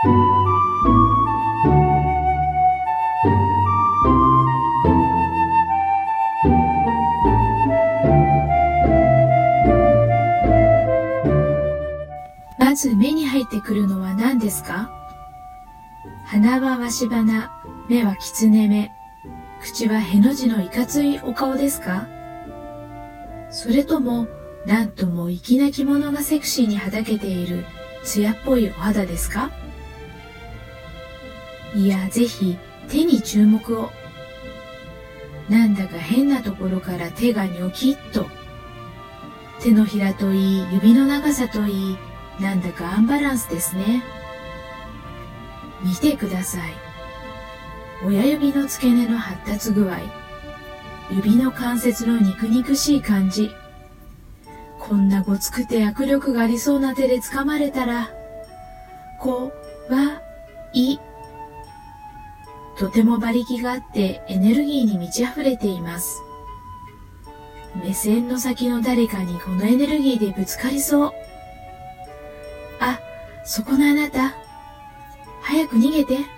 まず目に入ってくるのは何ですか？鼻はわし鼻、目は狐目、口はへの字のいかついお顔ですか？それとも、なんとも粋な着物がセクシーにはだけている艶っぽいお肌ですか？いや、ぜひ手に注目を。なんだか変なところから手がニョキッと。手のひらといい、指の長さといい、なんだかアンバランスですね。見てください。親指の付け根の発達具合。指の関節の肉肉しい感じ。こんなごつくて握力がありそうな手で掴まれたら、こ、わ、い。とても馬力があってエネルギーに満ち溢れています。目線の先の誰かにこのエネルギーでぶつかりそう。あ、そこのあなた。早く逃げて。